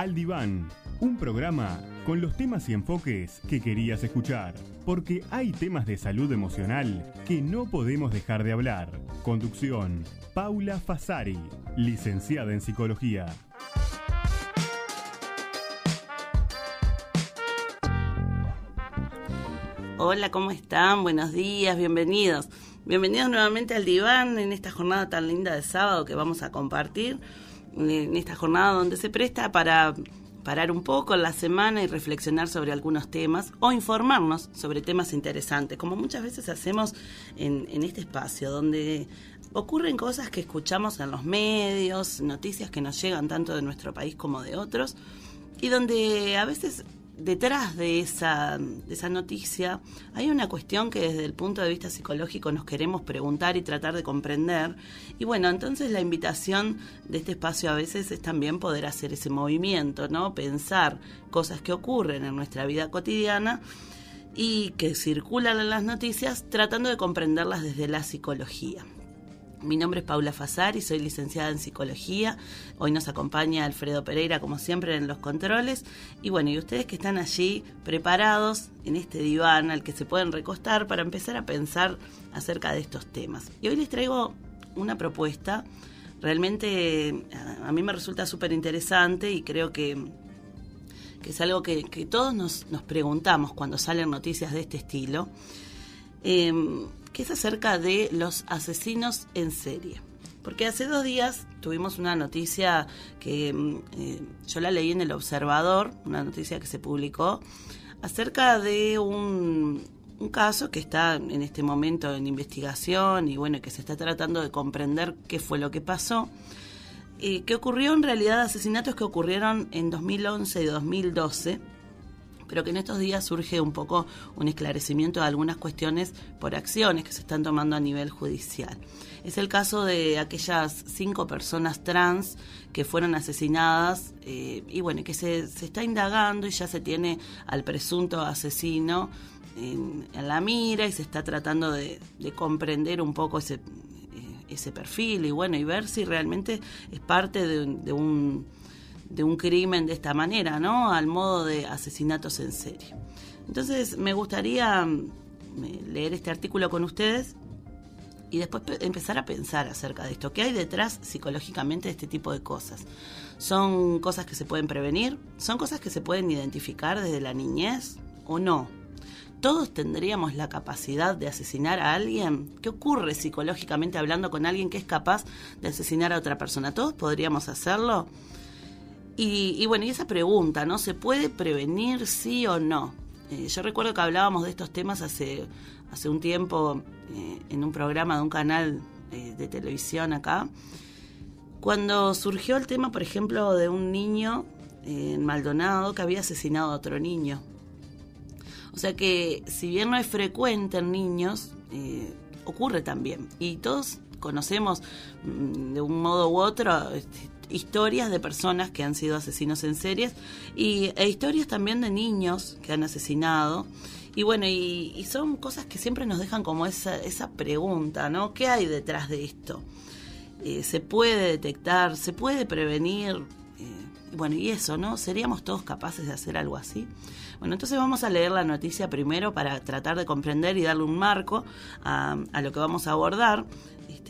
Al Diván, un programa con los temas y enfoques que querías escuchar, porque hay temas de salud emocional que no podemos dejar de hablar. Conducción, Paula Fasari, licenciada en psicología. Hola, ¿cómo están? Buenos días, bienvenidos. Bienvenidos nuevamente al diván en esta jornada tan linda de sábado que vamos a compartir, en esta jornada donde se presta para parar un poco la semana y reflexionar sobre algunos temas o informarnos sobre temas interesantes, como muchas veces hacemos en, en este espacio, donde ocurren cosas que escuchamos en los medios, noticias que nos llegan tanto de nuestro país como de otros, y donde a veces detrás de esa, de esa noticia hay una cuestión que desde el punto de vista psicológico nos queremos preguntar y tratar de comprender. Y bueno, entonces la invitación de este espacio a veces es también poder hacer ese movimiento, ¿no? Pensar cosas que ocurren en nuestra vida cotidiana y que circulan en las noticias tratando de comprenderlas desde la psicología. Mi nombre es Paula y soy licenciada en psicología. Hoy nos acompaña Alfredo Pereira, como siempre, en los controles. Y bueno, y ustedes que están allí preparados en este diván al que se pueden recostar para empezar a pensar acerca de estos temas. Y hoy les traigo una propuesta. Realmente a mí me resulta súper interesante y creo que, que es algo que, todos nos, nos, preguntamos cuando salen noticias de este estilo. Eh, es acerca de los asesinos en serie. Porque hace dos días tuvimos una noticia que mm, eh, yo la leí en El Observador, una noticia que se publicó, acerca de un, un caso que está en este momento en investigación y bueno, que se está tratando de comprender qué fue lo que pasó. Eh, que ocurrió en realidad asesinatos que ocurrieron en 2011 y 2012 pero que en estos días surge un poco un esclarecimiento de algunas cuestiones por acciones que se están tomando a nivel judicial. Es el caso de aquellas cinco personas trans que fueron asesinadas eh, y bueno, que se, está indagando y ya se tiene al presunto asesino en, la mira y se está tratando de, comprender un poco ese, eh, ese perfil y bueno, y ver si realmente es parte de un de un crimen de esta manera, ¿no? Al modo de asesinatos en serie. Entonces me gustaría mm, leer este artículo con ustedes y después empezar a pensar acerca de esto. ¿Qué hay detrás psicológicamente de este tipo de cosas? ¿Son cosas que se pueden prevenir? ¿Son cosas que se pueden identificar desde la niñez o no? ¿Todos tendríamos la capacidad de asesinar a alguien? ¿Qué ocurre psicológicamente hablando con alguien que es capaz de asesinar a otra persona? ¿Todos podríamos hacerlo? Y, bueno, y esa pregunta, ¿no? ¿Se puede prevenir sí o no? Eh, yo recuerdo que hablábamos de estos temas hace, hace un tiempo eh, en un programa de un canal eh, de televisión acá, cuando surgió el tema, por ejemplo, de un niño en Maldonado que había asesinado a otro niño. O sea que si bien no es frecuente en niños, ocurre también. Y todos conocemos mm, de un modo u otro este, historias de personas que han sido asesinos en series y, e historias también de niños que han asesinado. Y bueno, y, son cosas que siempre nos dejan como esa, esa pregunta, ¿no? ¿Qué hay detrás de esto? Eh, ¿Se puede detectar? ¿Se puede prevenir? Eh, bueno, y eso, ¿no? ¿Seríamos todos capaces de hacer algo así? Bueno, entonces vamos a leer la noticia primero para tratar de comprender y darle un marco a lo que vamos a abordar.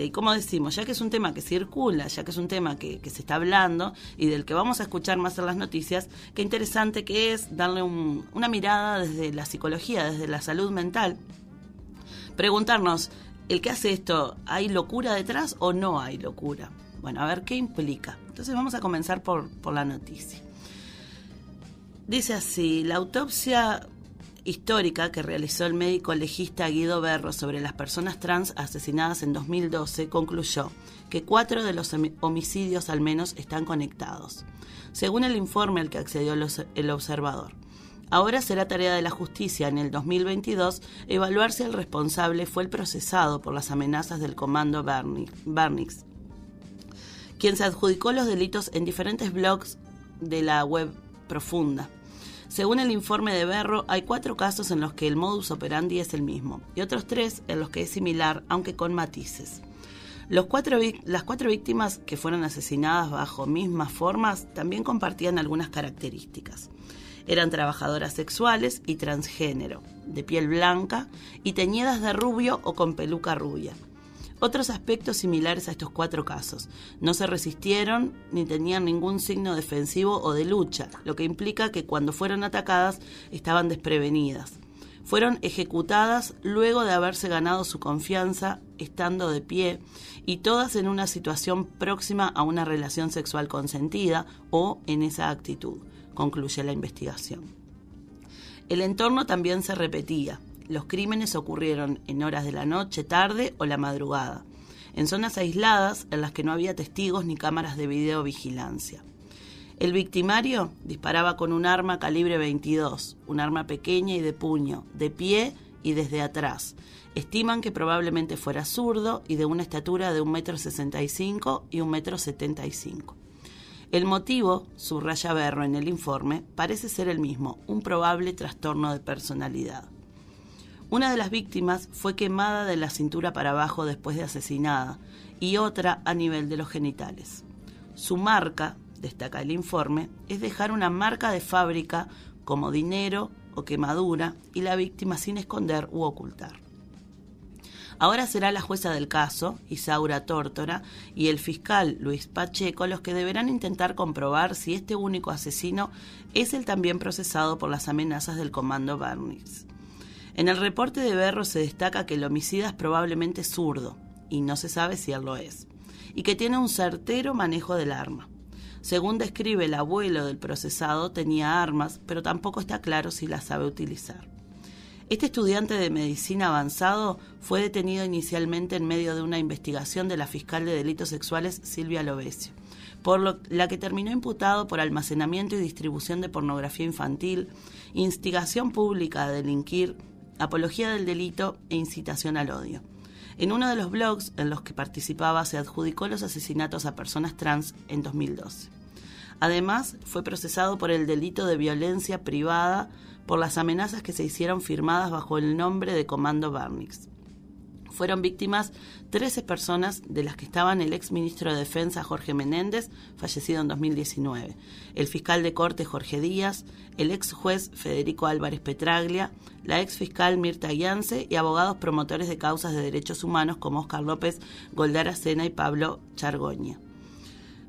Este, y como decimos, ya que es un tema que circula, ya que es un tema que, se está hablando y del que vamos a escuchar más en las noticias, qué interesante que es darle una mirada desde la psicología, desde la salud mental. Preguntarnos, ¿el que hace esto, hay locura detrás o no hay locura? Bueno, a ver qué implica. Entonces vamos a comenzar por, por la noticia. Dice así, la autopsia histórica que realizó el médico legista Guido Berro sobre las personas trans asesinadas en 2012 concluyó que cuatro de los homicidios al menos están conectados, según el informe al que accedió el observador. Ahora será tarea de la justicia en el 2022 evaluar si el responsable fue el procesado por las amenazas del comando Barnix, quien se adjudicó los delitos en diferentes blogs de la web profunda. Según el informe de Berro, hay cuatro casos en los que el modus operandi es el mismo y otros tres en los que es similar, aunque con matices. Las cuatro víctimas que fueron asesinadas bajo mismas formas también compartían algunas características. Eran trabajadoras sexuales y transgénero, de piel blanca y teñidas de rubio o con peluca rubia. Otros aspectos similares a estos cuatro casos. No se resistieron ni tenían ningún signo defensivo o de lucha, lo que implica que cuando fueron atacadas estaban desprevenidas. Fueron ejecutadas luego de haberse ganado su confianza estando de pie y todas en una situación próxima a una relación sexual consentida o en esa actitud, concluye la investigación. El entorno también se repetía. Los crímenes ocurrieron en horas de la noche, tarde o la madrugada, en zonas aisladas en las que no había testigos ni cámaras de videovigilancia. El victimario disparaba con un arma calibre 22, un arma pequeña y de puño, de pie y desde atrás. Estiman que probablemente fuera zurdo y de una estatura de 1,65 m y 1,75 m. El motivo, subraya Berro en el informe, parece ser el mismo, un probable trastorno de personalidad. Una de las víctimas fue quemada de la cintura para abajo después de asesinada y otra a nivel de los genitales. Su marca, destaca el informe, es dejar una marca de fábrica como dinero o quemadura y la víctima sin esconder u ocultar. Ahora será la jueza del caso, Isaura Tórtora, y el fiscal Luis Pacheco los que deberán intentar comprobar si este único asesino es el también procesado por las amenazas del comando Bernix. En el reporte de Berro se destaca que el homicida es probablemente zurdo, y no se sabe si él lo es, y que tiene un certero manejo del arma. Según describe el abuelo del procesado, tenía armas, pero tampoco está claro si las sabe utilizar. Este estudiante de medicina avanzado fue detenido inicialmente en medio de una investigación de la fiscal de delitos sexuales Silvia Lovesio, por la que terminó imputado por almacenamiento y distribución de pornografía infantil, instigación pública a delinquir, apología del delito e incitación al odio. En uno de los blogs en los que participaba se adjudicó los asesinatos a personas trans en 2012. Además, fue procesado por el delito de violencia privada por las amenazas que se hicieron firmadas bajo el nombre de Comando Barnix. Fueron víctimas 13 personas, de las que estaban el ex ministro de Defensa Jorge Menéndez, fallecido en 2019, el fiscal de corte Jorge Díaz, el ex juez Federico Álvarez Petraglia, la ex fiscal Mirta Yance y abogados promotores de causas de derechos humanos como Oscar López, Goldara Sena y Pablo Chargoña.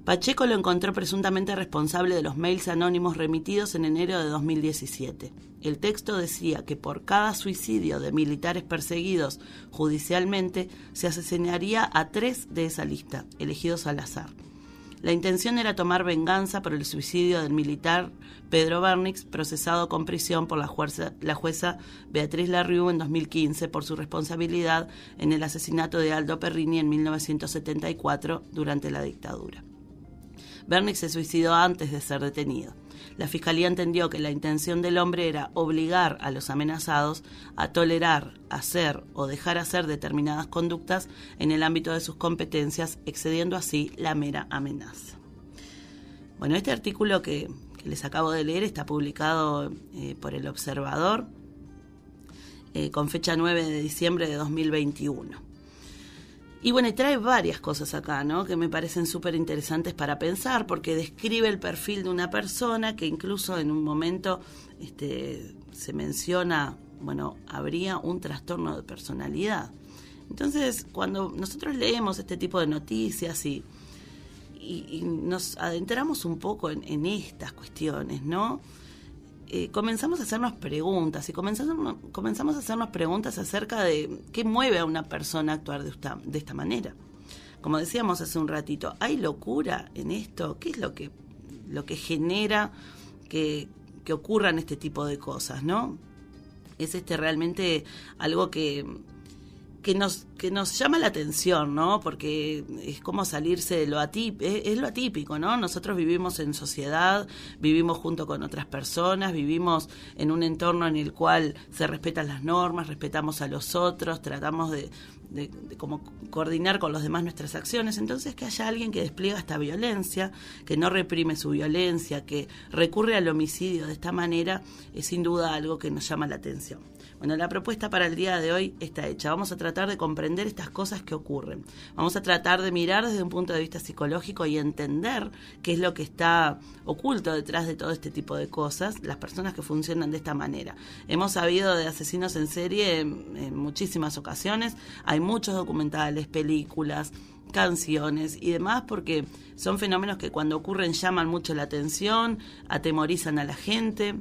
Pacheco lo encontró presuntamente responsable de los mails anónimos remitidos en enero de 2017. El texto decía que por cada suicidio de militares perseguidos judicialmente se asesinaría a tres de esa lista, elegidos al azar. La intención era tomar venganza por el suicidio del militar Pedro Bernix, procesado con prisión por la jueza, Beatriz Larriu en 2015 por su responsabilidad en el asesinato de Aldo Perrini en 1974 durante la dictadura. Bernix se suicidó antes de ser detenido. La fiscalía entendió que la intención del hombre era obligar a los amenazados a tolerar, hacer o dejar hacer determinadas conductas en el ámbito de sus competencias, excediendo así la mera amenaza. Bueno, este artículo que, les acabo de leer está publicado eh, por El Observador eh, con fecha 9 de diciembre de 2021. Y bueno, trae varias cosas acá, ¿no? Que me parecen súper interesantes para pensar, porque describe el perfil de una persona que incluso en un momento este, se menciona, bueno, habría un trastorno de personalidad. Entonces, cuando nosotros leemos este tipo de noticias y, y, nos adentramos un poco en, en estas cuestiones, ¿no? Eh, comenzamos a hacernos preguntas y comenzamos, comenzamos a hacernos preguntas acerca de qué mueve a una persona a actuar de esta, de esta manera. Como decíamos hace un ratito, ¿hay locura en esto? ¿Qué es lo que, lo que genera que, que ocurran este tipo de cosas, no? Es este realmente algo que, que nos, que nos llama la atención, ¿no? Porque es como salirse de lo atípico, es, lo atípico, ¿no? Nosotros vivimos en sociedad, vivimos junto con otras personas, vivimos en un entorno en el cual se respetan las normas, respetamos a los otros, tratamos de, de, cómo coordinar con los demás nuestras acciones, entonces que haya alguien que despliega esta violencia, que no reprime su violencia, que recurre al homicidio de esta manera, es sin duda algo que nos llama la atención. Bueno, la propuesta para el día de hoy está hecha. Vamos a tratar de comprender estas cosas que ocurren. Vamos a tratar de mirar desde un punto de vista psicológico y entender qué es lo que está oculto detrás de todo este tipo de cosas, las personas que funcionan de esta manera. Hemos sabido de asesinos en serie en, muchísimas ocasiones. Hay muchos documentales, películas, canciones y demás porque son fenómenos que cuando ocurren llaman mucho la atención, atemorizan a la gente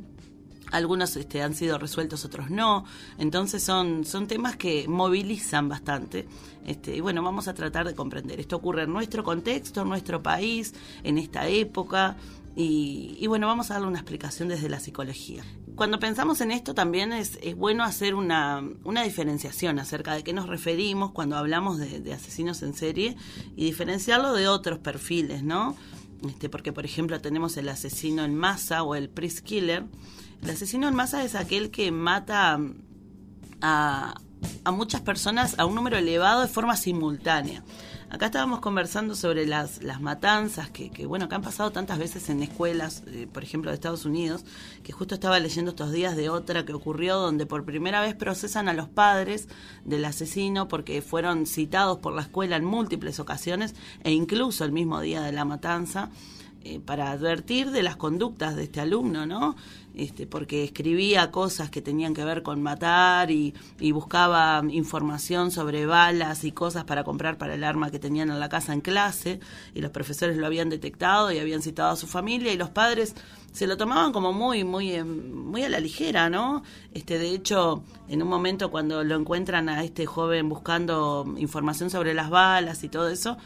algunos este, han sido resueltos, otros no. Entonces son, son temas que movilizan bastante. Este, y bueno, vamos a tratar de comprender. Esto ocurre en nuestro contexto, en nuestro país, en esta época. Y, bueno, vamos a darle una explicación desde la psicología. Cuando pensamos en esto también es, es bueno hacer una, una, diferenciación acerca de qué nos referimos cuando hablamos de, de asesinos en serie y diferenciarlo de otros perfiles, ¿no? Este, porque, por ejemplo, tenemos el asesino en masa o el priest killer, el asesino en masa es aquel que mata a, muchas personas a un número elevado de forma simultánea. Acá estábamos conversando sobre las, las matanzas que, bueno, que han pasado tantas veces en escuelas, eh, por ejemplo, de Estados Unidos, que justo estaba leyendo estos días de otra que ocurrió donde por primera vez procesan a los padres del asesino porque fueron citados por la escuela en múltiples ocasiones e incluso el mismo día de la matanza. Eh, para advertir de las conductas de este alumno, ¿no? Este, porque escribía cosas que tenían que ver con matar y, buscaba información sobre balas y cosas para comprar para el arma que tenían en la casa en clase, y los profesores lo habían detectado y habían citado a su familia, y los padres se lo tomaban como muy, muy, em, muy a la ligera, ¿no? Este, de hecho, en un momento cuando lo encuentran a este joven buscando información sobre las balas y todo eso,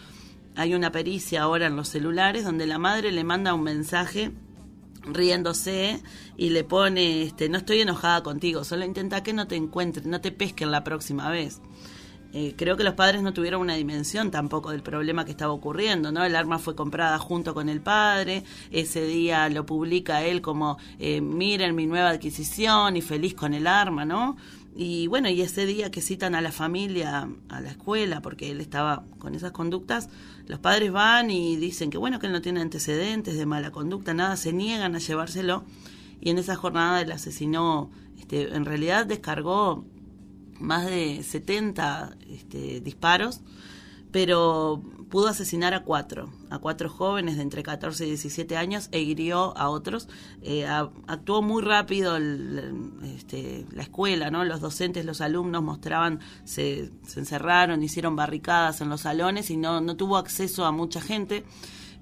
hay una pericia ahora en los celulares donde la madre le manda un mensaje riéndose y le pone, este, no estoy enojada contigo, solo intenta que no te encuentren, no te pesquen la próxima vez. Eh, creo que los padres no tuvieron una dimensión tampoco del problema que estaba ocurriendo, ¿no? El arma fue comprada junto con el padre, ese día lo publica él como, eh, miren mi nueva adquisición y feliz con el arma, ¿no? Y bueno, y ese día que citan a la familia a la escuela, porque él estaba con esas conductas, los padres van y dicen que bueno, que él no tiene antecedentes de mala conducta, nada, se niegan a llevárselo. Y en esa jornada el asesinó, este, en realidad descargó más de 70 este, disparos pero pudo asesinar a cuatro, a cuatro jóvenes de entre 14 y 17 años e hirió a otros. Eh, actuó muy rápido este, la escuela, ¿no? Los docentes, los alumnos mostraban, se, se, encerraron, hicieron barricadas en los salones y no, no tuvo acceso a mucha gente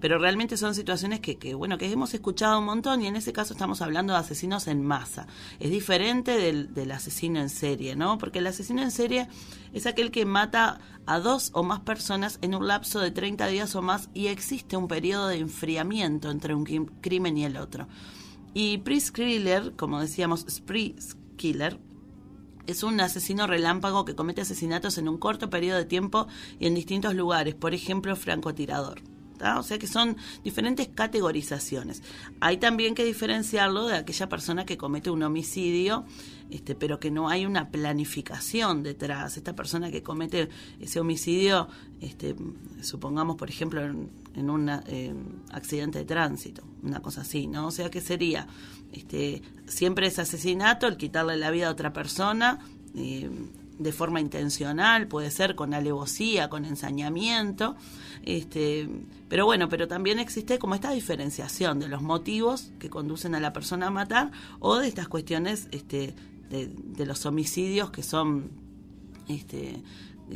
pero realmente son situaciones que, bueno, que hemos escuchado un montón y en ese caso estamos hablando de asesinos en masa. Es diferente del, del asesino en serie, ¿no? Porque el asesino en serie es aquel que mata a dos o más personas en un lapso de 30 días o más y existe un periodo de enfriamiento entre un crimen y el otro. Y Priest Killer, como decíamos, Spree Killer, es un asesino relámpago que comete asesinatos en un corto periodo de tiempo y en distintos lugares, por ejemplo, francotirador. O sea que son diferentes categorizaciones. Hay también que diferenciarlo de aquella persona que comete un homicidio, este, pero que no hay una planificación detrás. Esta persona que comete ese homicidio, este, supongamos, por ejemplo, en, un accidente de tránsito, una cosa así, ¿no? O sea que sería, este, siempre es asesinato, el quitarle la vida a otra persona. Eh, de forma intencional, puede ser con alevosía, con ensañamiento, este, pero bueno, pero también existe como esta diferenciación de los motivos que conducen a la persona a matar o de estas cuestiones este, de, los homicidios que son este,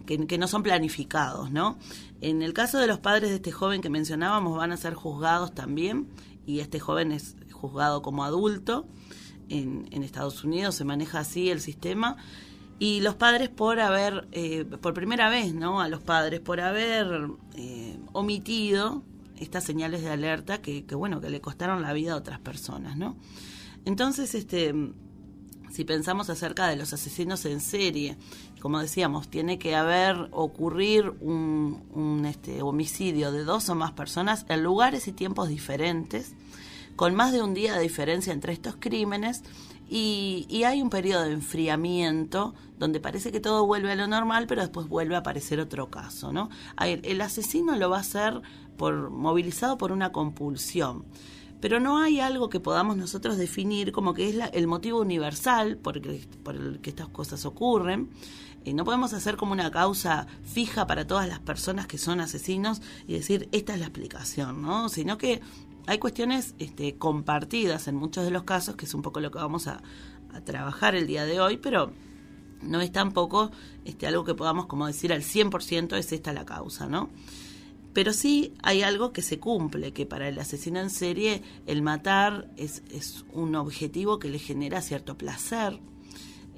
que, no son planificados, ¿no? En el caso de los padres de este joven que mencionábamos, van a ser juzgados también, y este joven es juzgado como adulto. En, en Estados Unidos se maneja así el sistema y los padres por haber, eh, por primera vez, ¿no? A los padres por haber eh, omitido estas señales de alerta que, que, bueno, que le costaron la vida a otras personas, ¿no? Entonces, este, si pensamos acerca de los asesinos en serie, como decíamos, tiene que haber ocurrir un, un este, homicidio de dos o más personas en lugares y tiempos diferentes con más de un día de diferencia entre estos crímenes y, y, hay un periodo de enfriamiento donde parece que todo vuelve a lo normal, pero después vuelve a aparecer otro caso, ¿no? El asesino lo va a hacer por, movilizado por una compulsión. Pero no hay algo que podamos nosotros definir como que es el motivo universal por el, por el que estas cosas ocurren. Eh, no podemos hacer como una causa fija para todas las personas que son asesinos y decir esta es la explicación, ¿no? Sino que hay cuestiones este, compartidas en muchos de los casos, que es un poco lo que vamos a, trabajar el día de hoy, pero no es tampoco este, algo que podamos como decir al 100% es esta la causa, ¿no? Pero sí hay algo que se cumple, que para el asesino en serie el matar es, es un objetivo que le genera cierto placer,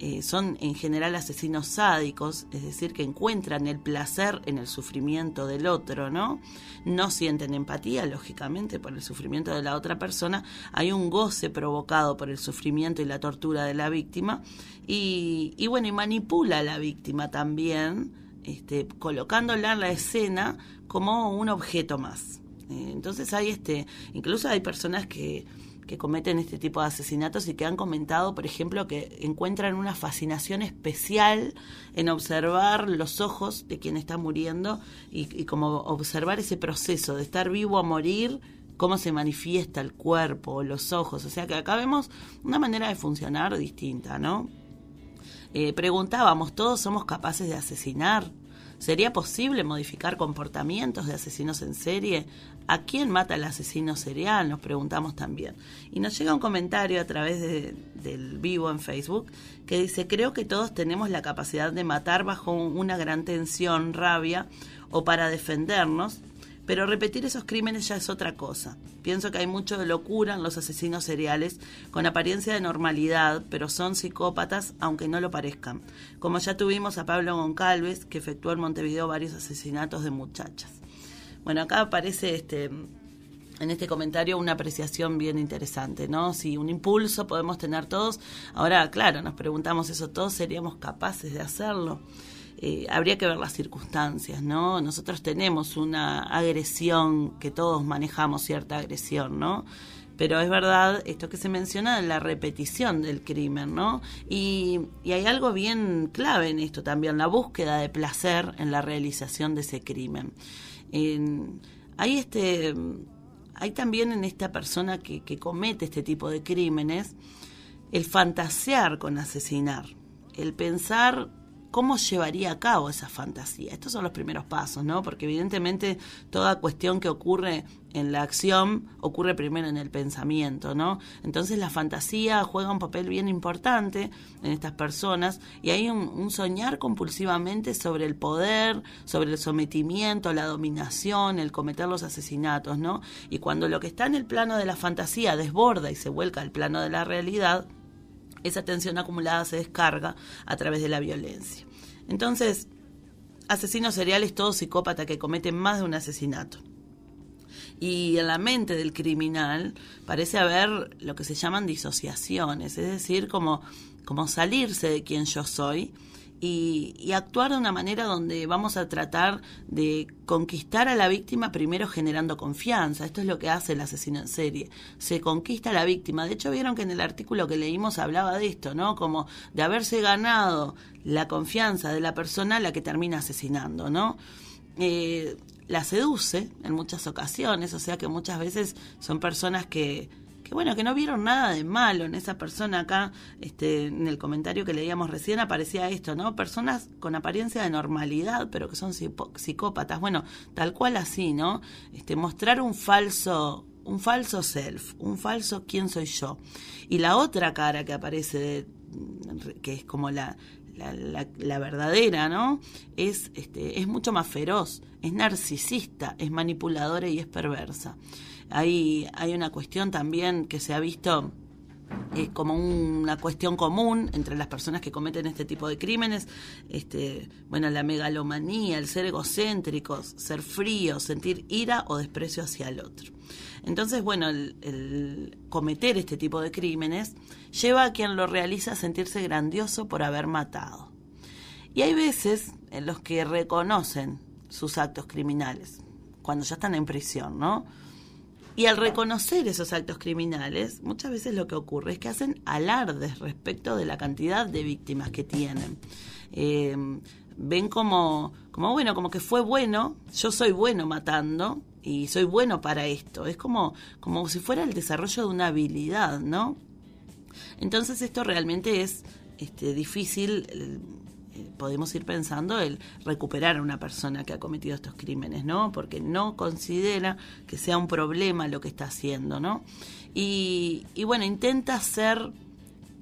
eh, son en general asesinos sádicos, es decir, que encuentran el placer en el sufrimiento del otro, ¿no? No sienten empatía, lógicamente, por el sufrimiento de la otra persona. Hay un goce provocado por el sufrimiento y la tortura de la víctima. Y, y bueno, y manipula a la víctima también, este, colocándola en la escena como un objeto más. Eh, entonces hay este, incluso hay personas que que cometen este tipo de asesinatos y que han comentado, por ejemplo, que encuentran una fascinación especial en observar los ojos de quien está muriendo y, como observar ese proceso de estar vivo a morir cómo se manifiesta el cuerpo, los ojos. O sea que acá vemos una manera de funcionar distinta, ¿no? Eh, preguntábamos, ¿todos somos capaces de asesinar? ¿Sería posible modificar comportamientos de asesinos en serie? ¿A quién mata el asesino serial? Nos preguntamos también. Y nos llega un comentario a través del vivo en Facebook que dice, creo que todos tenemos la capacidad de matar bajo una gran tensión, rabia o para defendernos pero repetir esos crímenes ya es otra cosa. Pienso que hay mucho de locura en los asesinos seriales, con apariencia de normalidad, pero son psicópatas aunque no lo parezcan. Como ya tuvimos a Pablo Goncalves, que efectuó en Montevideo varios asesinatos de muchachas. Bueno, acá aparece este en este comentario una apreciación bien interesante, ¿no? Si un impulso podemos tener todos, ahora claro, nos preguntamos eso, todos seríamos capaces de hacerlo. Eh, habría que ver las circunstancias, ¿no? Nosotros tenemos una agresión, que todos manejamos cierta agresión, ¿no? Pero es verdad esto que se menciona la repetición del crimen, ¿no? Y, hay algo bien clave en esto también, la búsqueda de placer en la realización de ese crimen. Hay este hay también en esta persona que, que comete este tipo de crímenes el fantasear con asesinar, el pensar cómo llevaría a cabo esa fantasía. Estos son los primeros pasos, ¿no? Porque evidentemente toda cuestión que ocurre en la acción ocurre primero en el pensamiento, ¿no? Entonces la fantasía juega un papel bien importante en estas personas y hay un, soñar compulsivamente sobre el poder, sobre el sometimiento, la dominación, el cometer los asesinatos, ¿no? Y cuando lo que está en el plano de la fantasía desborda y se vuelca al plano de la realidad, esa tensión acumulada se descarga a través de la violencia. Entonces, asesinos seriales, todo psicópata que comete más de un asesinato. Y en la mente del criminal parece haber lo que se llaman disociaciones, es decir, como, como salirse de quien yo soy y, actuar de una manera donde vamos a tratar de conquistar a la víctima primero generando confianza. Esto es lo que hace el asesino en serie. Se conquista a la víctima. De hecho, vieron que en el artículo que leímos hablaba de esto, ¿no? Como de haberse ganado la confianza de la persona a la que termina asesinando, ¿no? Eh, la seduce en muchas ocasiones, o sea que muchas veces son personas que que bueno, que no vieron nada de malo en esa persona acá, este, en el comentario que leíamos recién aparecía esto, ¿no? Personas con apariencia de normalidad, pero que son psicópatas. Bueno, tal cual así, ¿no? Este, mostrar un falso un falso self, un falso quién soy yo. Y la otra cara que aparece, que es como la, la, la, verdadera, ¿no? Es, este, es mucho más feroz, es narcisista, es manipuladora y es perversa. Hay, hay una cuestión también que se ha visto eh, como una cuestión común entre las personas que cometen este tipo de crímenes, este, bueno, la megalomanía, el ser egocéntricos, ser fríos, sentir ira o desprecio hacia el otro. Entonces, bueno, el, cometer este tipo de crímenes lleva a quien lo realiza a sentirse grandioso por haber matado. Y hay veces en los que reconocen sus actos criminales, cuando ya están en prisión, ¿no? Y al reconocer esos actos criminales, muchas veces lo que ocurre es que hacen alardes respecto de la cantidad de víctimas que tienen. Eh, ven como, como, bueno, como que fue bueno, yo soy bueno matando y soy bueno para esto. Es como, como si fuera el desarrollo de una habilidad, ¿no? Entonces esto realmente es este, difícil eh, podemos ir pensando el recuperar a una persona que ha cometido estos crímenes, ¿no? Porque no considera que sea un problema lo que está haciendo, ¿no? Y, y bueno, intenta ser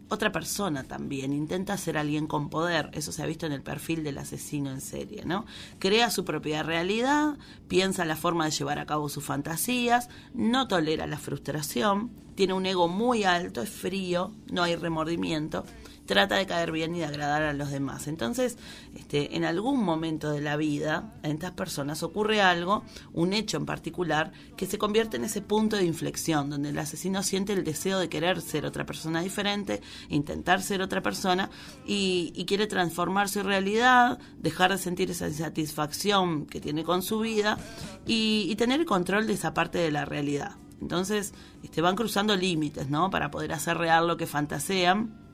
otra persona también, intenta ser alguien con poder, eso se ha visto en el perfil del asesino en serie, ¿no? Crea su propia realidad, piensa la forma de llevar a cabo sus fantasías, no tolera la frustración, tiene un ego muy alto, es frío, no hay remordimiento trata de caer bien y de agradar a los demás. Entonces, este, en algún momento de la vida, en estas personas ocurre algo, un hecho en particular, que se convierte en ese punto de inflexión, donde el asesino siente el deseo de querer ser otra persona diferente, intentar ser otra persona y, quiere transformar su realidad, dejar de sentir esa insatisfacción que tiene con su vida y, y tener el control de esa parte de la realidad. Entonces, este, van cruzando límites, ¿no? Para poder hacer real lo que fantasean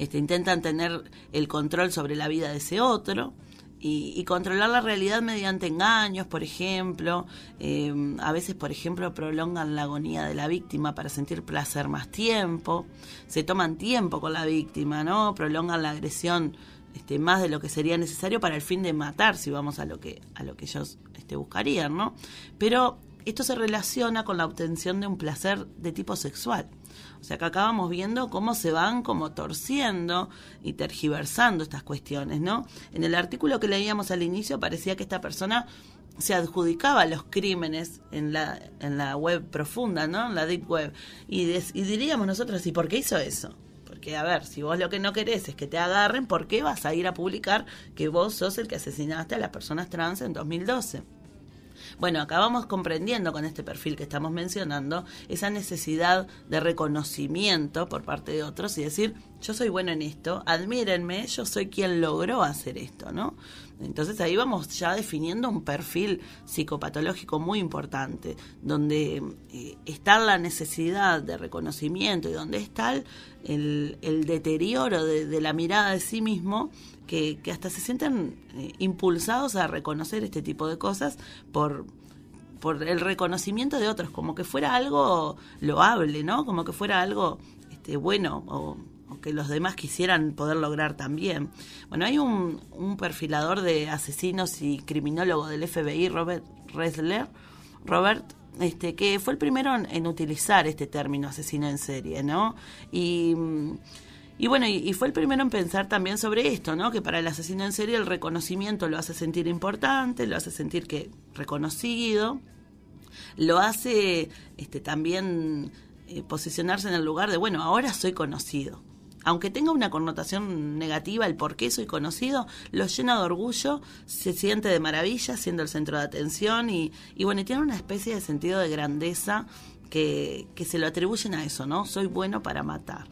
este, intentan tener el control sobre la vida de ese otro. Y, controlar la realidad mediante engaños, por ejemplo. Eh, a veces, por ejemplo, prolongan la agonía de la víctima para sentir placer más tiempo. Se toman tiempo con la víctima, ¿no? Prolongan la agresión este, más de lo que sería necesario para el fin de matar, si vamos a lo que, a lo que ellos este, buscarían, ¿no? Pero esto se relaciona con la obtención de un placer de tipo sexual. O sea que acabamos viendo cómo se van como torciendo y tergiversando estas cuestiones, ¿no? En el artículo que leíamos al inicio parecía que esta persona se adjudicaba los crímenes en la, en la web profunda, ¿no? En la deep web. Y, y diríamos nosotros, ¿y por qué hizo eso? Porque, a ver, si vos lo que no querés es que te agarren, ¿por qué vas a ir a publicar que vos sos el que asesinaste a las personas trans en 2012? Bueno, acabamos comprendiendo con este perfil que estamos mencionando esa necesidad de reconocimiento por parte de otros y decir, yo soy bueno en esto, admírenme, yo soy quien logró hacer esto, ¿no? Entonces ahí vamos ya definiendo un perfil psicopatológico muy importante, donde eh, está la necesidad de reconocimiento y donde está el, deterioro de, la mirada de sí mismo, que, hasta se sienten eh, impulsados a reconocer este tipo de cosas por, por el reconocimiento de otros, como que fuera algo loable, ¿no? Como que fuera algo este, bueno o que los demás quisieran poder lograr también. Bueno, hay un, perfilador de asesinos y criminólogo del FBI, Robert Ressler, Robert, este, que fue el primero en, utilizar este término asesino en serie, ¿no? Y, y bueno, y, fue el primero en pensar también sobre esto, ¿no? Que para el asesino en serie el reconocimiento lo hace sentir importante, lo hace sentir que reconocido, lo hace este, también eh, posicionarse en el lugar de, bueno, ahora soy conocido aunque tenga una connotación negativa el por qué soy conocido, lo llena de orgullo, se siente de maravilla siendo el centro de atención y, y bueno, tiene una especie de sentido de grandeza que, que, se lo atribuyen a eso, ¿no? Soy bueno para matar.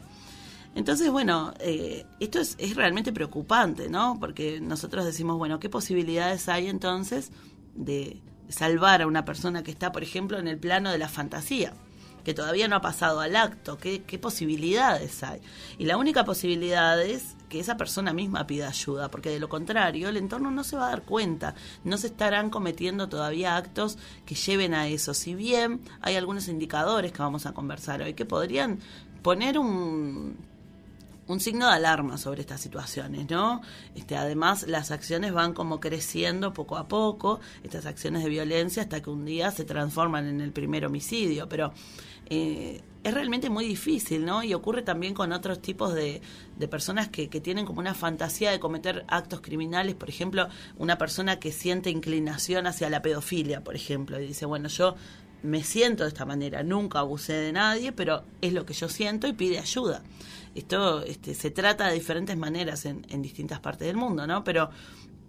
Entonces, bueno, eh, esto es, es realmente preocupante, ¿no? Porque nosotros decimos, bueno, ¿qué posibilidades hay entonces de salvar a una persona que está, por ejemplo, en el plano de la fantasía? Que todavía no ha pasado al acto, ¿qué, posibilidades hay? Y la única posibilidad es que esa persona misma pida ayuda, porque de lo contrario el entorno no se va a dar cuenta, no se estarán cometiendo todavía actos que lleven a eso. Si bien hay algunos indicadores que vamos a conversar hoy que podrían poner un, un signo de alarma sobre estas situaciones, ¿no? Este, además, las acciones van como creciendo poco a poco, estas acciones de violencia, hasta que un día se transforman en el primer homicidio, pero eh, es realmente muy difícil, ¿no? Y ocurre también con otros tipos de, personas que, que, tienen como una fantasía de cometer actos criminales, por ejemplo, una persona que siente inclinación hacia la pedofilia, por ejemplo, y dice, bueno, yo me siento de esta manera, nunca abusé de nadie, pero es lo que yo siento y pide ayuda. Esto este, se trata de diferentes maneras en, en distintas partes del mundo, ¿no? Pero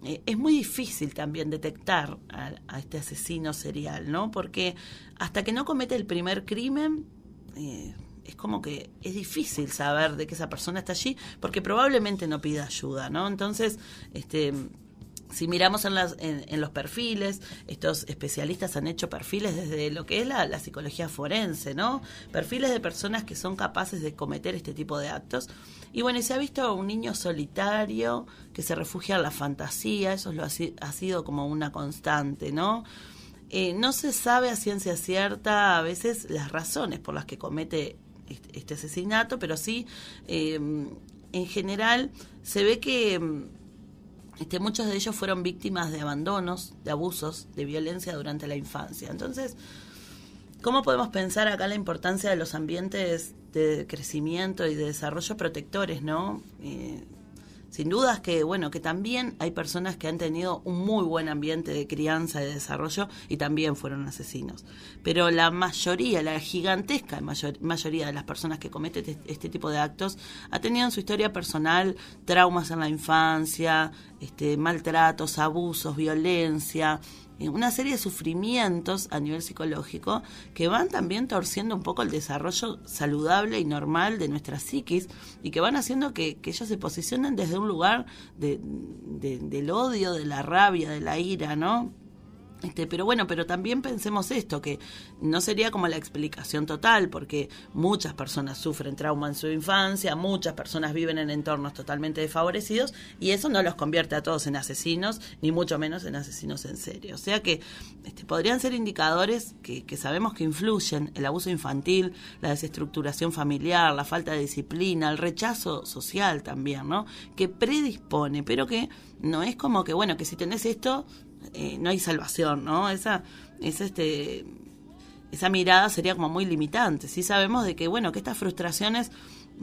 eh, es muy difícil también detectar a, este asesino serial, ¿no? Porque hasta que no comete el primer crimen, eh, es como que es difícil saber de que esa persona está allí, porque probablemente no pida ayuda, ¿no? Entonces, este si miramos en, las, en, los perfiles, estos especialistas han hecho perfiles desde lo que es la, la, psicología forense, ¿no? Perfiles de personas que son capaces de cometer este tipo de actos. Y bueno, se ha visto un niño solitario que se refugia en la fantasía, eso lo ha, sido como una constante, ¿no? Eh, no se sabe a ciencia cierta a veces las razones por las que comete este, asesinato, pero sí, eh, en general, se ve que este, muchos de ellos fueron víctimas de abandonos, de abusos, de violencia durante la infancia. Entonces, ¿cómo podemos pensar acá la importancia de los ambientes de crecimiento y de desarrollo protectores, no? Eh, sin dudas que, bueno, que también hay personas que han tenido un muy buen ambiente de crianza y de desarrollo y también fueron asesinos. Pero la mayoría, la gigantesca mayoría de las personas que cometen este, este, tipo de actos ha tenido en su historia personal traumas en la infancia, este, maltratos, abusos, violencia, una serie de sufrimientos a nivel psicológico que van también torciendo un poco el desarrollo saludable y normal de nuestra psiquis y que van haciendo que, ellos se posicionen desde un lugar de, del odio, de la rabia, de la ira, ¿no? Este, pero bueno, pero también pensemos esto, que no sería como la explicación total, porque muchas personas sufren trauma en su infancia, muchas personas viven en entornos totalmente desfavorecidos, y eso no los convierte a todos en asesinos, ni mucho menos en asesinos en serio. O sea que este, podrían ser indicadores que, que sabemos que influyen, el abuso infantil, la desestructuración familiar, la falta de disciplina, el rechazo social también, ¿no? Que predispone, pero que no es como que, bueno, que si tenés esto, eh, no hay salvación, ¿no? Esa, esa, este, esa mirada sería como muy limitante. Sí sabemos de que, bueno, que estas frustraciones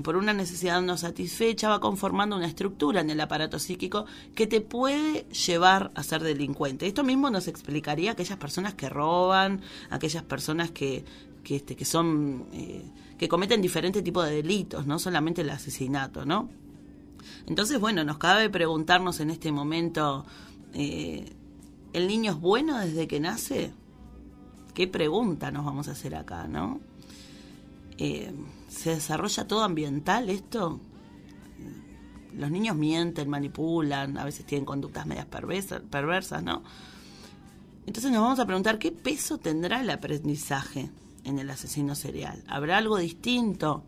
por una necesidad no satisfecha va conformando una estructura en el aparato psíquico que te puede llevar a ser delincuente. Esto mismo nos explicaría aquellas personas que roban, aquellas personas que, que, este, que son eh, que cometen diferentes tipos de delitos, no solamente el asesinato, ¿no? Entonces, bueno, nos cabe preguntarnos en este momento eh, ¿El niño es bueno desde que nace? ¿Qué pregunta nos vamos a hacer acá, no? Eh, ¿Se desarrolla todo ambiental esto? Los niños mienten, manipulan, a veces tienen conductas medias perversas, perversas, ¿no? Entonces nos vamos a preguntar qué peso tendrá el aprendizaje en el asesino serial. ¿Habrá algo distinto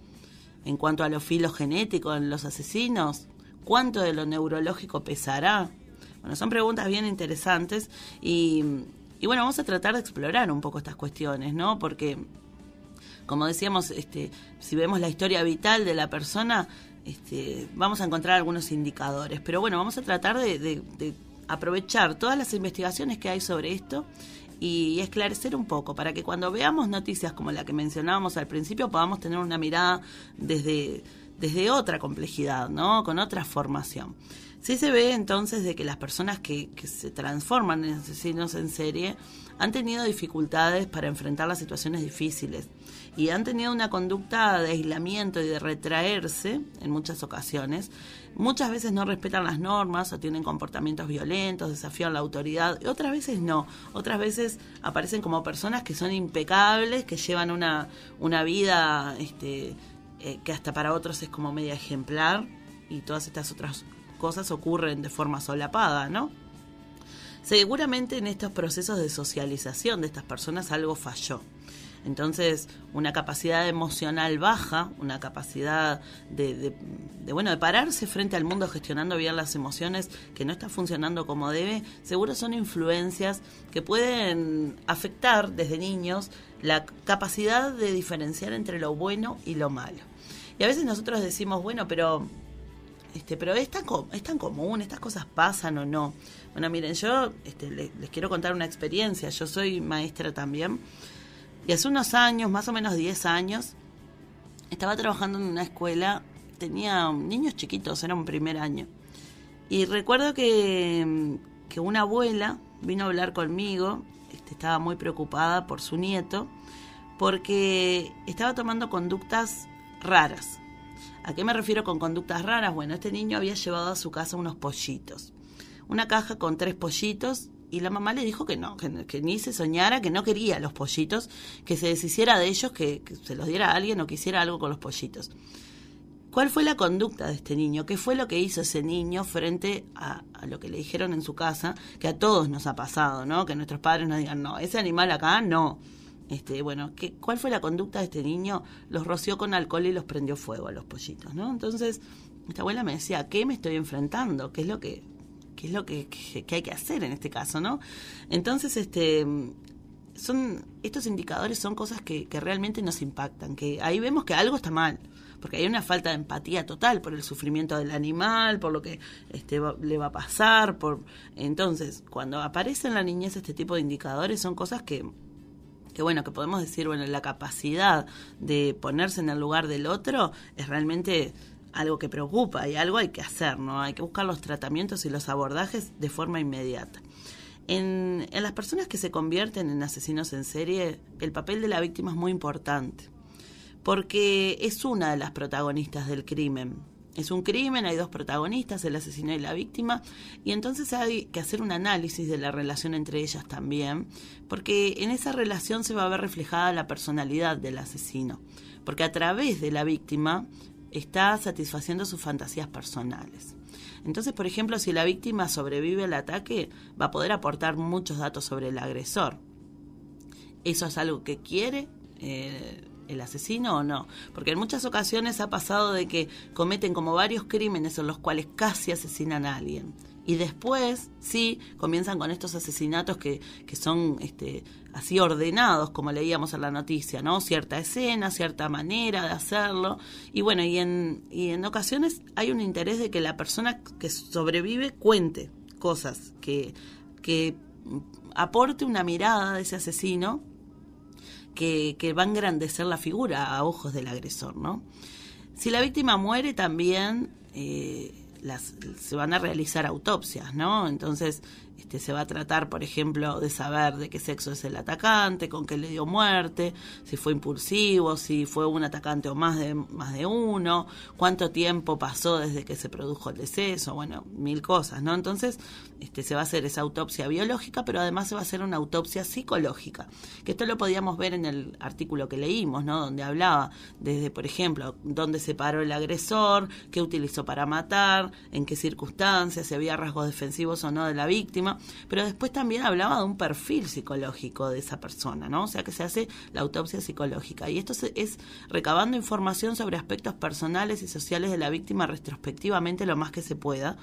en cuanto a lo filogenético en los asesinos? ¿Cuánto de lo neurológico pesará? Bueno, son preguntas bien interesantes y, bueno, vamos a tratar de explorar un poco estas cuestiones, ¿no? Porque, como decíamos, este, si vemos la historia vital de la persona, este, vamos a encontrar algunos indicadores. Pero bueno, vamos a tratar de, aprovechar todas las investigaciones que hay sobre esto y esclarecer un poco para que cuando veamos noticias como la que mencionábamos al principio podamos tener una mirada desde, desde otra complejidad, ¿no? Con otra formación. Sí se ve entonces de que las personas que, se transforman en asesinos en serie han tenido dificultades para enfrentar las situaciones difíciles y han tenido una conducta de aislamiento y de retraerse en muchas ocasiones. Muchas veces no respetan las normas o tienen comportamientos violentos, desafían la autoridad, y otras veces no. Otras veces aparecen como personas que son impecables, que llevan una, una vida este, eh, que hasta para otros es como media ejemplar y todas estas otras cosas ocurren de forma solapada, ¿no? Seguramente en estos procesos de socialización de estas personas algo falló. Entonces, una capacidad emocional baja, una capacidad de, bueno, de pararse frente al mundo gestionando bien las emociones que no está funcionando como debe, seguro son influencias que pueden afectar desde niños la capacidad de diferenciar entre lo bueno y lo malo. Y a veces nosotros decimos, bueno, pero este, pero es tan, es tan común, estas cosas pasan o no. Bueno, miren, yo este, les, quiero contar una experiencia. Yo soy maestra también. Y hace unos años, más o menos 10 años, estaba trabajando en una escuela. Tenía niños chiquitos, era un primer año. Y recuerdo que, que una abuela vino a hablar conmigo. Este, estaba muy preocupada por su nieto. Porque estaba tomando conductas raras ¿A qué me refiero con conductas raras? Bueno, este niño había llevado a su casa unos pollitos. Una caja con tres pollitos y la mamá le dijo que no, que, ni se soñara, que no quería los pollitos, que se deshiciera de ellos, que, se los diera a alguien o que hiciera algo con los pollitos. ¿Cuál fue la conducta de este niño? ¿Qué fue lo que hizo ese niño frente a, lo que le dijeron en su casa? Que a todos nos ha pasado, ¿no? Que nuestros padres nos digan, no, ese animal acá no. Este, bueno, ¿qué, ¿cuál fue la conducta de este niño? Los roció con alcohol y los prendió fuego a los pollitos, ¿no? Entonces, esta abuela me decía, ¿a qué me estoy enfrentando? ¿Qué es lo que, qué es lo que, que hay que hacer en este caso, ¿no? Entonces, este, son, estos indicadores son cosas que, que realmente nos impactan, que ahí vemos que algo está mal porque hay una falta de empatía total por el sufrimiento del animal, por lo que este, le va a pasar, por entonces cuando aparece en la niñez este tipo de indicadores son cosas que que bueno, que podemos decir, bueno, la capacidad de ponerse en el lugar del otro es realmente algo que preocupa y algo hay que hacer, ¿no? Hay que buscar los tratamientos y los abordajes de forma inmediata. En, en las personas que se convierten en asesinos en serie, el papel de la víctima es muy importante porque es una de las protagonistas del crimen. Es un crimen, hay dos protagonistas, el asesino y la víctima, y entonces hay que hacer un análisis de la relación entre ellas también, porque en esa relación se va a ver reflejada la personalidad del asesino, porque a través de la víctima está satisfaciendo sus fantasías personales. Entonces, por ejemplo, si la víctima sobrevive al ataque, va a poder aportar muchos datos sobre el agresor. Eso es algo que quiere eh, el asesino o no. Porque en muchas ocasiones ha pasado de que cometen como varios crímenes en los cuales casi asesinan a alguien. Y después, sí, comienzan con estos asesinatos que, que son este, así ordenados, como leíamos en la noticia, ¿no? Cierta escena, cierta manera de hacerlo. Y bueno, y en, y en ocasiones hay un interés de que la persona que sobrevive cuente cosas, que, que aporte una mirada de ese asesino que, que va a engrandecer la figura a ojos del agresor, ¿no? Si la víctima muere también eh, las, se van a realizar autopsias, ¿no? Entonces, este, se va a tratar, por ejemplo, de saber de qué sexo es el atacante, con qué le dio muerte, si fue impulsivo, si fue un atacante o más de, más de uno, cuánto tiempo pasó desde que se produjo el deceso, bueno, mil cosas, ¿no? Entonces, este, se va a hacer esa autopsia biológica, pero además se va a hacer una autopsia psicológica, que esto lo podíamos ver en el artículo que leímos, ¿no? Donde hablaba desde, por ejemplo, dónde se paró el agresor, qué utilizó para matar, en qué circunstancias, si había rasgos defensivos o no de la víctima, pero después también hablaba de un perfil psicológico de esa persona, ¿no? O sea que se hace la autopsia psicológica. Y esto es recabando información sobre aspectos personales y sociales de la víctima retrospectivamente lo más que se pueda.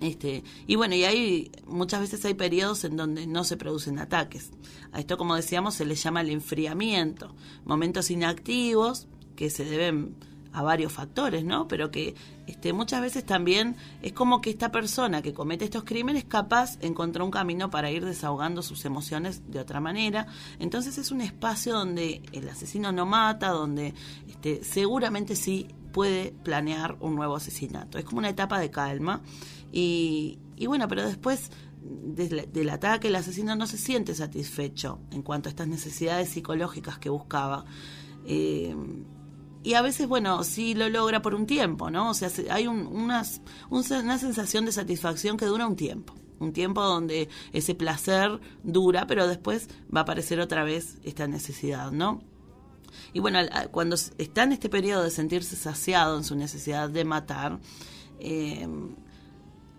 Este, y bueno, y hay muchas veces hay periodos en donde no se producen ataques. A esto, como decíamos, se le llama el enfriamiento, momentos inactivos que se deben a varios factores, ¿no? Pero que este, muchas veces también es como que esta persona que comete estos crímenes capaz encontró un camino para ir desahogando sus emociones de otra manera. Entonces es un espacio donde el asesino no mata, donde este, seguramente sí puede planear un nuevo asesinato. Es como una etapa de calma y, bueno, pero después del ataque el asesino no se siente satisfecho en cuanto a estas necesidades psicológicas que buscaba. Eh, y a veces, bueno, sí lo logra por un tiempo, ¿no? O sea, hay un, una sensación de satisfacción que dura un tiempo. Un tiempo donde ese placer dura, pero después va a aparecer otra vez esta necesidad, ¿no? Y bueno, cuando está en este periodo de sentirse saciado en su necesidad de matar, eh,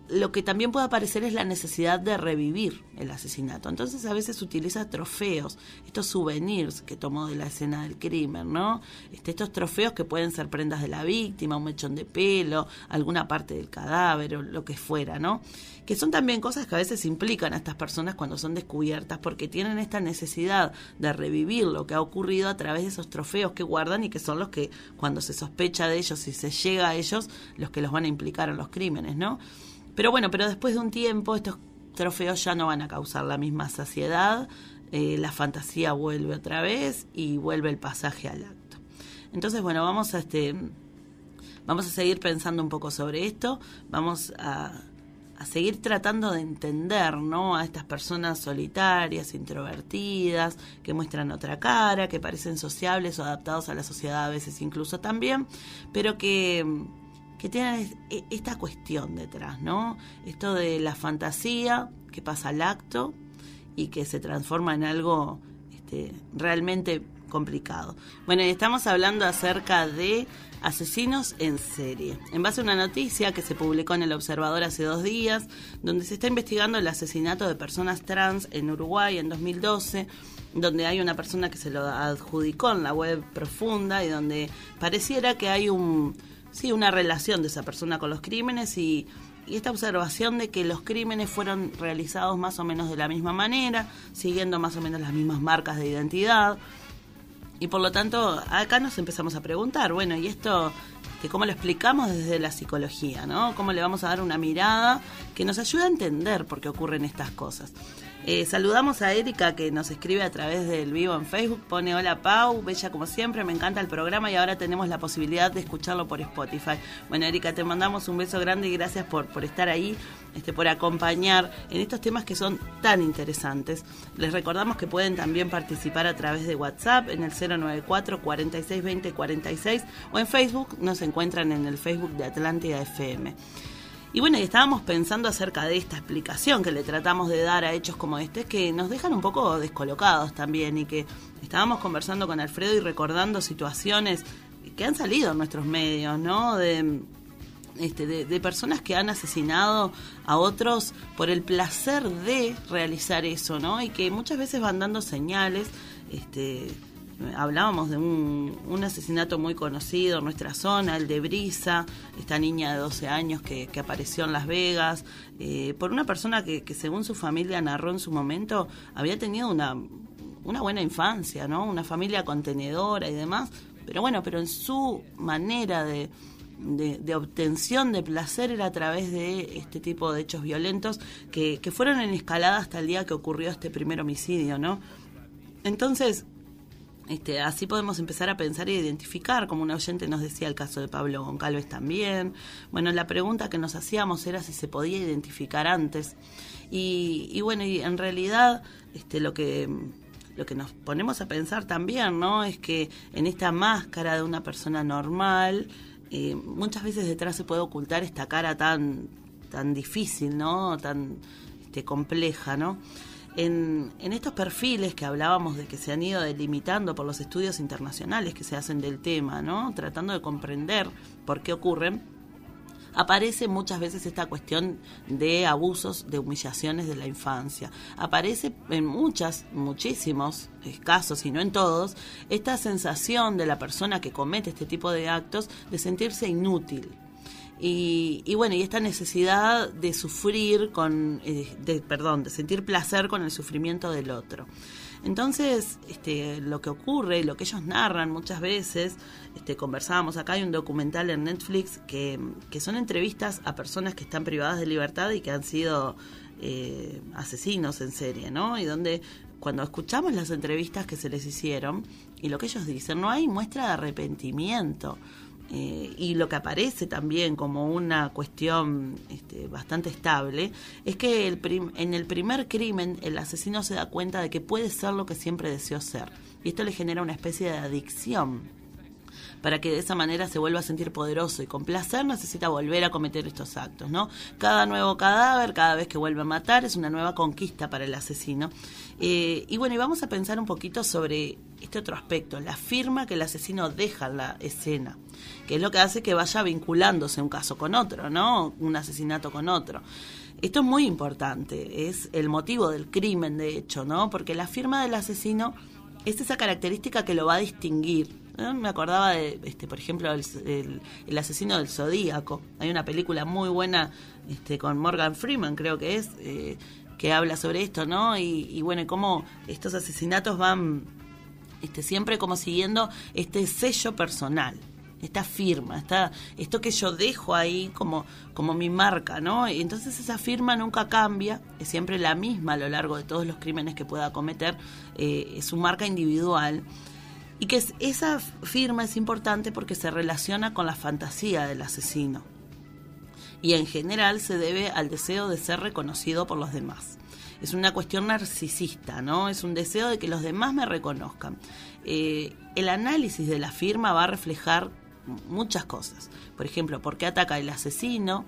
lo que también puede aparecer es la necesidad de revivir el asesinato. Entonces a veces utiliza trofeos, estos souvenirs que tomó de la escena del crimen, ¿no? Este, estos trofeos que pueden ser prendas de la víctima, un mechón de pelo, alguna parte del cadáver o lo que fuera, ¿no? Que son también cosas que a veces implican a estas personas cuando son descubiertas porque tienen esta necesidad de revivir lo que ha ocurrido a través de esos trofeos que guardan y que son los que cuando se sospecha de ellos y se llega a ellos, los que los van a implicar en los crímenes, ¿no? Pero bueno, pero después de un tiempo estos trofeos ya no van a causar la misma saciedad, eh, la fantasía vuelve otra vez y vuelve el pasaje al acto. Entonces, bueno, vamos a este vamos a seguir pensando un poco sobre esto, vamos a, a seguir tratando de entender ¿no? a estas personas solitarias, introvertidas, que muestran otra cara, que parecen sociables o adaptados a la sociedad a veces incluso también, pero que que tienen e, esta cuestión detrás, ¿no? Esto de la fantasía que pasa al acto y que se transforma en algo este, realmente complicado. Bueno, estamos hablando acerca de asesinos en serie. En base a una noticia que se publicó en El Observador hace dos días, donde se está investigando el asesinato de personas trans en Uruguay en 2012 donde hay una persona que se lo adjudicó en la web profunda y donde pareciera que hay un sí una relación de esa persona con los crímenes y, y esta observación de que los crímenes fueron realizados más o menos de la misma manera, siguiendo más o menos las mismas marcas de identidad. Y por lo tanto, acá nos empezamos a preguntar, bueno, ¿y esto que cómo lo explicamos desde la psicología, ¿no? ¿Cómo le vamos a dar una mirada que nos ayude a entender por qué ocurren estas cosas? Eh, saludamos a Erika que nos escribe a través del vivo en Facebook, pone hola Pau, bella como siempre, me encanta el programa y ahora tenemos la posibilidad de escucharlo por Spotify. Bueno Erika, te mandamos un beso grande y gracias por, por estar ahí, este, por acompañar en estos temas que son tan interesantes. Les recordamos que pueden también participar a través de WhatsApp en el 094 4620 46 o en Facebook, nos encuentran en el Facebook de Atlántida FM. Y bueno, y estábamos pensando acerca de esta explicación que le tratamos de dar a hechos como este, que nos dejan un poco descolocados también y que estábamos conversando con Alfredo y recordando situaciones que han salido en nuestros medios, ¿no? De, este, de, personas que han asesinado a otros por el placer de realizar eso, ¿no? Y que muchas veces van dando señales, este, hablábamos de un, asesinato muy conocido en nuestra zona, el de Brisa, esta niña de 12 años que, apareció en Las Vegas, eh, por una persona que, según su familia narró en su momento, había tenido una, una buena infancia, ¿no? Una familia contenedora y demás, pero bueno, pero en su manera de, de, obtención de placer era a través de este tipo de hechos violentos que, que fueron en escalada hasta el día que ocurrió este primer homicidio, ¿no? Entonces, este, así podemos empezar a pensar e identificar, como un oyente nos decía el caso de Pablo Goncalves también. Bueno, la pregunta que nos hacíamos era si se podía identificar antes. Y, bueno, y en realidad este, lo que lo que nos ponemos a pensar también, ¿no? Es que en esta máscara de una persona normal, eh, muchas veces detrás se puede ocultar esta cara tan, tan difícil, ¿no? Tan este, compleja, ¿no? En, estos perfiles que hablábamos de que se han ido delimitando por los estudios internacionales que se hacen del tema, ¿no? tratando de comprender por qué ocurren, aparece muchas veces esta cuestión de abusos, de humillaciones de la infancia. Aparece en muchas, muchísimos casos, y no en todos, esta sensación de la persona que comete este tipo de actos de sentirse inútil, y, bueno, y esta necesidad de sufrir con, eh, de, perdón, de sentir placer con el sufrimiento del otro. Entonces, este, lo que ocurre, lo que ellos narran muchas veces, este, conversábamos acá, hay un documental en Netflix que, que son entrevistas a personas que están privadas de libertad y que han sido eh, asesinos en serie, ¿no? Y donde cuando escuchamos las entrevistas que se les hicieron y lo que ellos dicen, no hay muestra de arrepentimiento. Eh, y lo que aparece también como una cuestión este, bastante estable es que el en el primer crimen el asesino se da cuenta de que puede ser lo que siempre deseó ser. Y esto le genera una especie de adicción para que de esa manera se vuelva a sentir poderoso y con placer necesita volver a cometer estos actos, ¿no? Cada nuevo cadáver, cada vez que vuelve a matar, es una nueva conquista para el asesino. Eh, y bueno, y vamos a pensar un poquito sobre este otro aspecto, la firma que el asesino deja en la escena, que es lo que hace que vaya vinculándose un caso con otro, ¿no? Un asesinato con otro. Esto es muy importante, es el motivo del crimen, de hecho, ¿no? Porque la firma del asesino es esa característica que lo va a distinguir me acordaba de, este, por ejemplo, el, asesino del Zodíaco. Hay una película muy buena este, con Morgan Freeman, creo que es, eh, que habla sobre esto, ¿no? Y, y bueno, cómo estos asesinatos van este, siempre como siguiendo este sello personal esta firma, está esto que yo dejo ahí como, como mi marca, ¿no? Y entonces esa firma nunca cambia, es siempre la misma a lo largo de todos los crímenes que pueda cometer, eh, es su marca individual y que esa firma es importante porque se relaciona con la fantasía del asesino y en general se debe al deseo de ser reconocido por los demás. Es una cuestión narcisista, ¿no? Es un deseo de que los demás me reconozcan. Eh, el análisis de la firma va a reflejar muchas cosas. Por ejemplo, por qué ataca el asesino,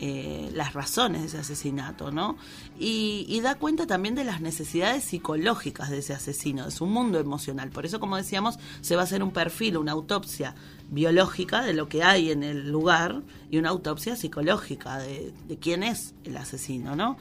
eh, las razones de ese asesinato, ¿no? Y, da cuenta también de las necesidades psicológicas de ese asesino, de su mundo emocional. Por eso, como decíamos, se va a hacer un perfil, una autopsia biológica de lo que hay en el lugar y una autopsia psicológica de, de quién es el asesino, ¿no?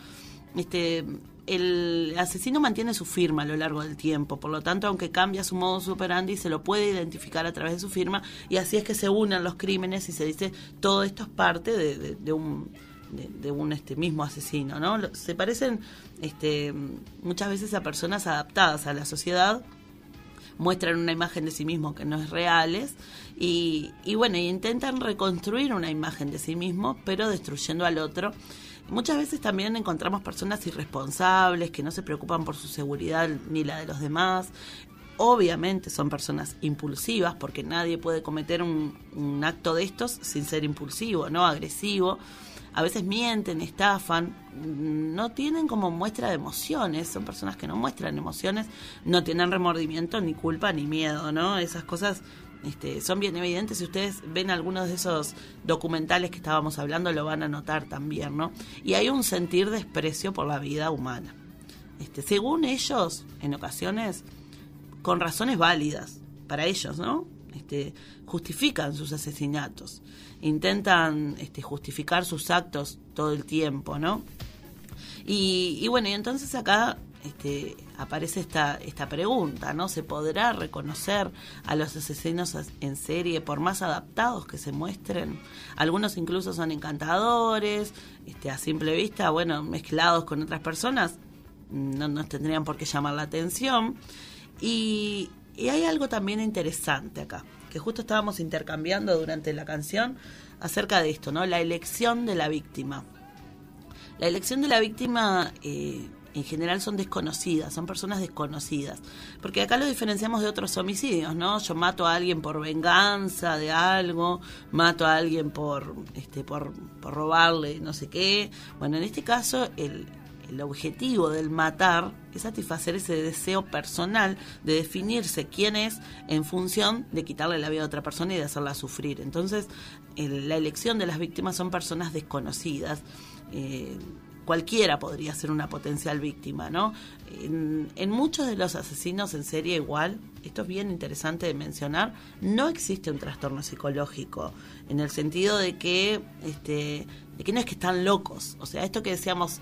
Este, el asesino mantiene su firma a lo largo del tiempo, por lo tanto, aunque cambia su modo superandi, se lo puede identificar a través de su firma. Y así es que se unen los crímenes y se dice todo esto es parte de, un de, un este mismo asesino, ¿no? Se parecen este, muchas veces a personas adaptadas a la sociedad, muestran una imagen de sí mismo que no es reales y, y bueno, intentan reconstruir una imagen de sí mismo, pero destruyendo al otro Muchas veces también encontramos personas irresponsables que no se preocupan por su seguridad ni la de los demás. Obviamente son personas impulsivas porque nadie puede cometer un, acto de estos sin ser impulsivo, no agresivo. A veces mienten, estafan, no tienen como muestra de emociones, son personas que no muestran emociones, no tienen remordimiento, ni culpa, ni miedo, ¿no? Esas cosas este, son bien evidentes. Si ustedes ven algunos de esos documentales que estábamos hablando, lo van a notar también, ¿no? Y hay un sentir desprecio por la vida humana. Este, según ellos, en ocasiones, con razones válidas para ellos, ¿no? Este, justifican sus asesinatos, intentan este, justificar sus actos todo el tiempo, ¿no? Y, y bueno, y entonces acá este, aparece esta, esta pregunta, ¿no? ¿Se podrá reconocer a los asesinos en serie por más adaptados que se muestren? Algunos incluso son encantadores, este, a simple vista, bueno, mezclados con otras personas, no nos tendrían por qué llamar la atención. Y, y hay algo también interesante acá, que justo estábamos intercambiando durante la canción acerca de esto, ¿no? La elección de la víctima. La elección de la víctima eh, en general son desconocidas, son personas desconocidas. Porque acá lo diferenciamos de otros homicidios, ¿no? Yo mato a alguien por venganza de algo, mato a alguien por, este, por, por robarle no sé qué. Bueno, en este caso el, el objetivo del matar es satisfacer ese deseo personal de definirse quién es en función de quitarle la vida a otra persona y de hacerla sufrir. Entonces, la elección de las víctimas son personas desconocidas. Eh, cualquiera podría ser una potencial víctima, ¿no? En, muchos de los asesinos en serie igual, esto es bien interesante de mencionar, no existe un trastorno psicológico, en el sentido de que, este, de que no es que están locos, o sea, esto que decíamos,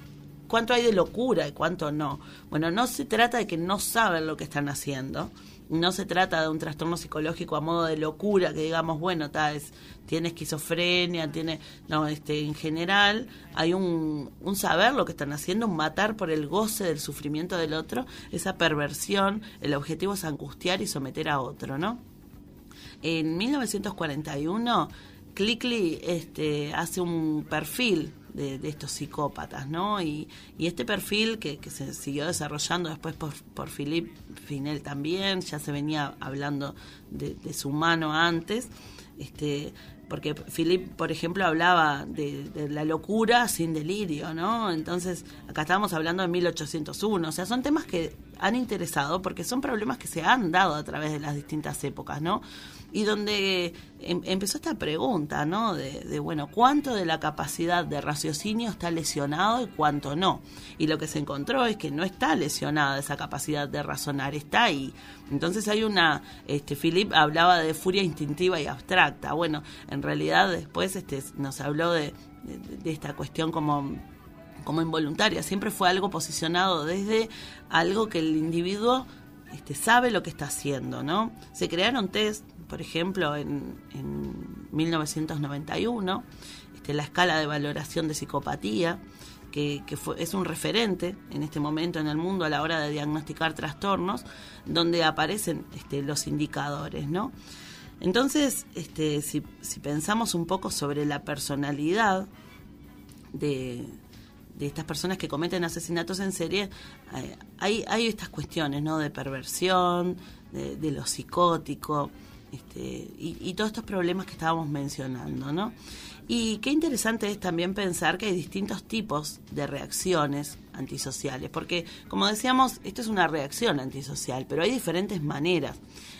¿cuánto hay de locura y cuánto no? Bueno, no se trata de que no saben lo que están haciendo, no se trata de un trastorno psicológico a modo de locura, que digamos, bueno, ta, es, tiene esquizofrenia, tiene, no, este, en general hay un, un saber lo que están haciendo, un matar por el goce del sufrimiento del otro, esa perversión, el objetivo es angustiar y someter a otro, ¿no? En 1941, Clickley este, hace un perfil de, estos psicópatas, ¿no? Y, y este perfil que, que, se siguió desarrollando después por, por Philippe Finel también, ya se venía hablando de, de su mano antes, este, porque Philip, por ejemplo, hablaba de, la locura sin delirio, ¿no? Entonces, acá estamos hablando de 1801, o sea, son temas que han interesado porque son problemas que se han dado a través de las distintas épocas, ¿no? Y donde em, empezó esta pregunta, ¿no? De, bueno, ¿cuánto de la capacidad de raciocinio está lesionado y cuánto no? Y lo que se encontró es que no está lesionada esa capacidad de razonar, está ahí. Entonces hay una, este, Philip hablaba de furia instintiva y abstracta. Bueno, en realidad después este, nos habló de, esta cuestión como como involuntaria, siempre fue algo posicionado desde algo que el individuo este, sabe lo que está haciendo, ¿no? Se crearon test por ejemplo, en, 1991, este, la escala de valoración de psicopatía, que, es un referente en este momento en el mundo a la hora de diagnosticar trastornos, donde aparecen este, los indicadores, ¿no? Entonces, este, si, pensamos un poco sobre la personalidad de, estas personas que cometen asesinatos en serie, eh, hay, hay estas cuestiones, ¿no? De perversión, de, de lo psicótico, este, y, todos estos problemas que estábamos mencionando, ¿no? Y qué interesante es también pensar que hay distintos tipos de reacciones antisociales, porque como decíamos, esto es una reacción antisocial, pero hay diferentes maneras.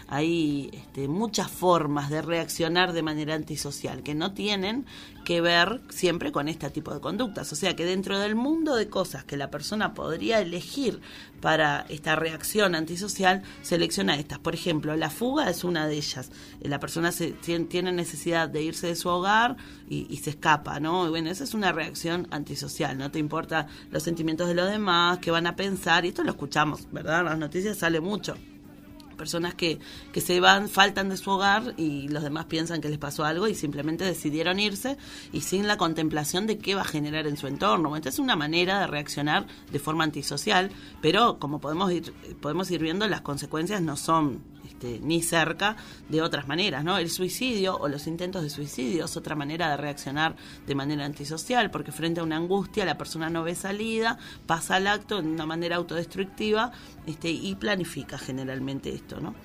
hay este, muchas formas de reaccionar de manera antisocial que no tienen que ver siempre con este tipo de conductas. O sea que dentro del mundo de cosas que la persona podría elegir para esta reacción antisocial, selecciona estas. Por ejemplo, la fuga es una de ellas. La persona se, tiene necesidad de irse de su hogar y, se escapa, ¿no? Y bueno, esa es una reacción antisocial. No te importa los sentimientos de los demás, qué van a pensar, y esto lo escuchamos, ¿verdad? Las noticias sale mucho personas que, que se van, faltan de su hogar y los demás piensan que les pasó algo y simplemente decidieron irse y sin la contemplación de qué va a generar en su entorno. Entonces es una manera de reaccionar de forma antisocial, pero como podemos ir, podemos ir viendo, las consecuencias no son este, ni cerca de otras maneras, ¿no? El suicidio o los intentos de suicidio es otra manera de reaccionar de manera antisocial, porque frente a una angustia la persona no ve salida, pasa al acto de una manera autodestructiva este, y planifica generalmente esto, ¿no?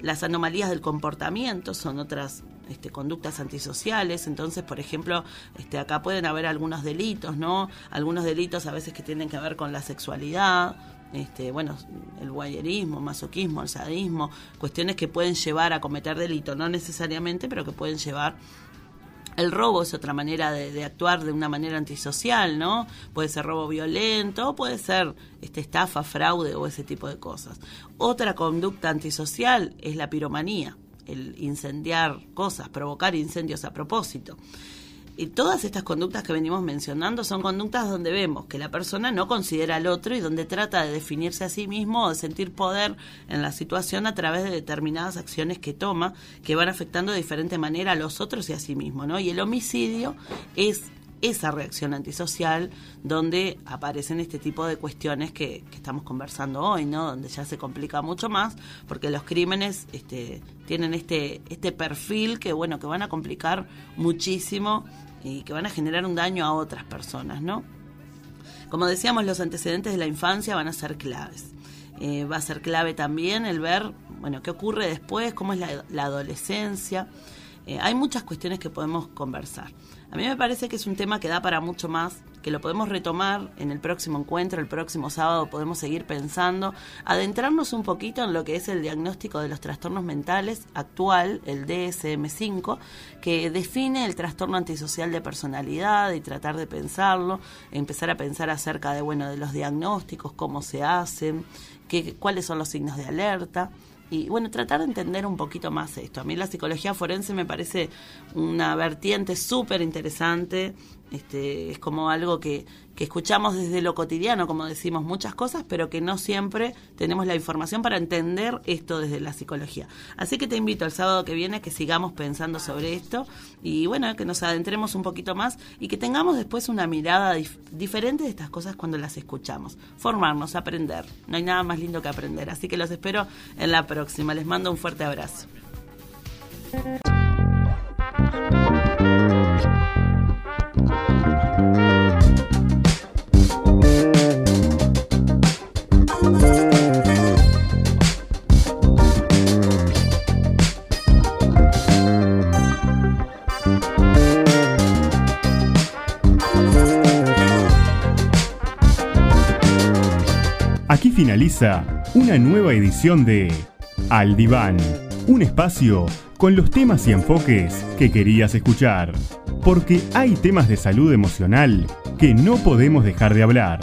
Las anomalías del comportamiento son otras este, conductas antisociales. Entonces, por ejemplo, este, acá pueden haber algunos delitos, ¿no? Algunos delitos a veces que tienen que ver con la sexualidad, este, bueno, el guayerismo, masoquismo, el sadismo, cuestiones que pueden llevar a cometer delito, no necesariamente, pero que pueden llevar el robo es otra manera de, actuar de una manera antisocial, ¿no? Puede ser robo violento, puede ser este, estafa, fraude o ese tipo de cosas. Otra conducta antisocial es la piromanía, el incendiar cosas, provocar incendios a propósito. Y todas estas conductas que venimos mencionando son conductas donde vemos que la persona no considera al otro y donde trata de definirse a sí mismo o de sentir poder en la situación a través de determinadas acciones que toma que van afectando de diferente manera a los otros y a sí mismo, ¿no? Y el homicidio es esa reacción antisocial donde aparecen este tipo de cuestiones que, que, estamos conversando hoy, ¿no? Donde ya se complica mucho más porque los crímenes este, tienen este, este perfil que, bueno, que van a complicar muchísimo y que van a generar un daño a otras personas, ¿no? Como decíamos, los antecedentes de la infancia van a ser claves. Eh, va a ser clave también el ver, bueno, qué ocurre después, cómo es la, adolescencia. Eh, hay muchas cuestiones que podemos conversar. A mí me parece que es un tema que da para mucho más, que lo podemos retomar en el próximo encuentro, el próximo sábado podemos seguir pensando, adentrarnos un poquito en lo que es el diagnóstico de los trastornos mentales actual, el DSM5, que define el trastorno antisocial de personalidad y tratar de pensarlo, empezar a pensar acerca de bueno, de los diagnósticos, cómo se hacen, qué, cuáles son los signos de alerta y bueno, tratar de entender un poquito más esto. A mí la psicología forense me parece una vertiente súper interesante, este, es como algo que, que escuchamos desde lo cotidiano, como decimos muchas cosas, pero que no siempre tenemos la información para entender esto desde la psicología. Así que te invito el sábado que viene a que sigamos pensando sobre esto y bueno, que nos adentremos un poquito más y que tengamos después una mirada diferente de estas cosas cuando las escuchamos. Formarnos, aprender. No hay nada más lindo que aprender. Así que los espero en la próxima. Les mando un fuerte abrazo. Aquí finaliza una nueva edición de Al Diván, un espacio con los temas y enfoques que querías escuchar, porque hay temas de salud emocional que no podemos dejar de hablar.